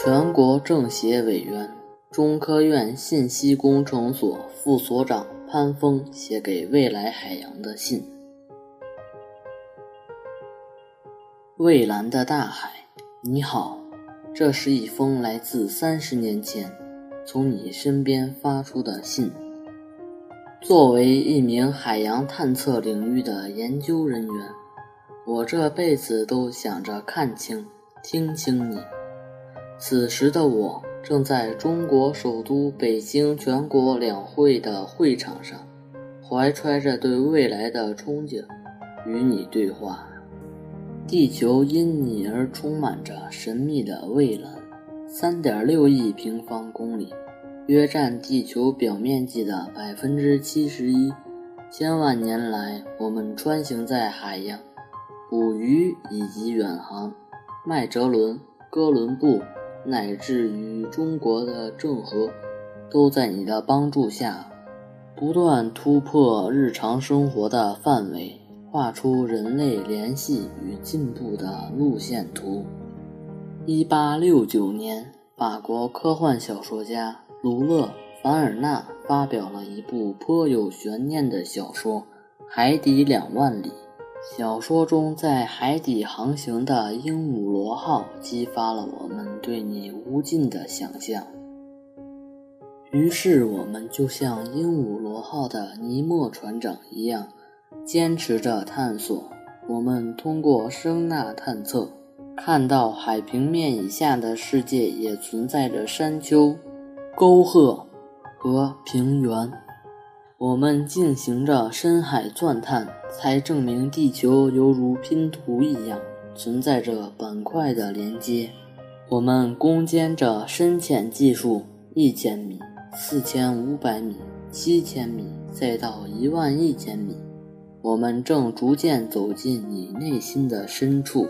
全国政协委员、中科院信息工程所副所长潘峰写给未来海洋的信。蔚蓝的大海，你好，这是一封来自三十年前从你身边发出的信。作为一名海洋探测领域的研究人员，我这辈子都想着看清、听清你。此时的我正在中国首都北京全国两会的会场上，怀揣着对未来的憧憬，与你对话。地球因你而充满着神秘的蔚蓝，三点六亿平方公里，约占地球表面积的百分之七十一。千万年来，我们穿行在海洋，捕鱼以及远航，麦哲伦、哥伦布。乃至于中国的郑和，都在你的帮助下，不断突破日常生活的范围，画出人类联系与进步的路线图。一八六九年，法国科幻小说家卢勒·凡尔纳发表了一部颇有悬念的小说《海底两万里》。小说中在海底航行的鹦鹉螺号激发了我们对你无尽的想象。于是，我们就像鹦鹉螺号的尼莫船长一样，坚持着探索。我们通过声呐探测，看到海平面以下的世界也存在着山丘、沟壑和平原。我们进行着深海钻探，才证明地球犹如拼图一样存在着板块的连接。我们攻坚着深潜技术，一千米、四千五百米、七千米，再到一万一千米。我们正逐渐走进你内心的深处。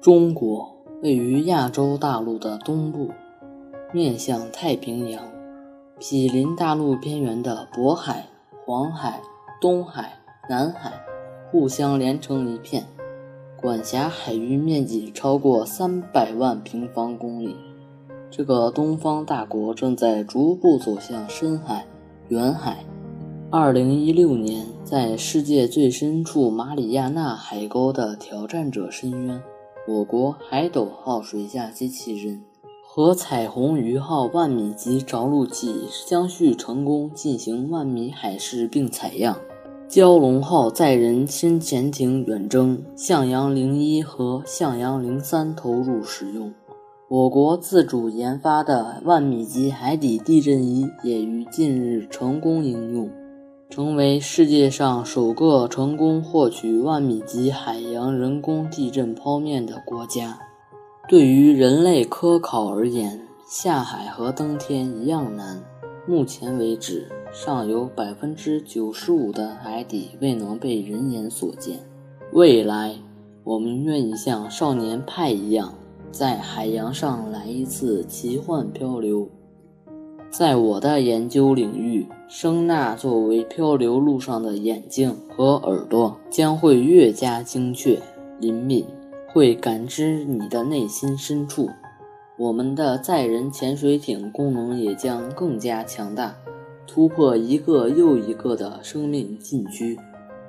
中国位于亚洲大陆的东部，面向太平洋。毗邻大陆边缘的渤海、黄海、东海、南海互相连成一片，管辖海域面积超过三百万平方公里。这个东方大国正在逐步走向深海、远海。二零一六年，在世界最深处马里亚纳海沟的挑战者深渊，我国海斗号水下机器人。和彩虹鱼号万米级着陆器相续成功进行万米海试并采样，蛟龙号载人深潜艇远征向阳零一和向阳零三投入使用，我国自主研发的万米级海底地震仪也于近日成功应用，成为世界上首个成功获取万米级海洋人工地震剖面的国家。对于人类科考而言，下海和登天一样难。目前为止，尚有百分之九十五的海底未能被人眼所见。未来，我们愿意像少年派一样，在海洋上来一次奇幻漂流。在我的研究领域，声呐作为漂流路上的眼睛和耳朵，将会越加精确、灵敏。会感知你的内心深处，我们的载人潜水艇功能也将更加强大，突破一个又一个的生命禁区，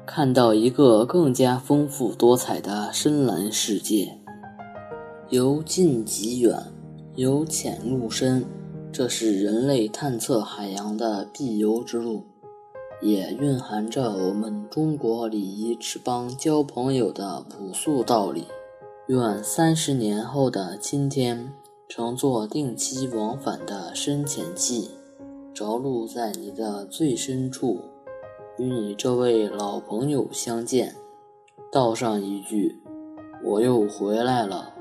看到一个更加丰富多彩的深蓝世界。由近及远，由浅入深，这是人类探测海洋的必由之路，也蕴含着我们中国礼仪之邦交朋友的朴素道理。愿三十年后的今天，乘坐定期往返的深潜器，着陆在你的最深处，与你这位老朋友相见，道上一句：“我又回来了。”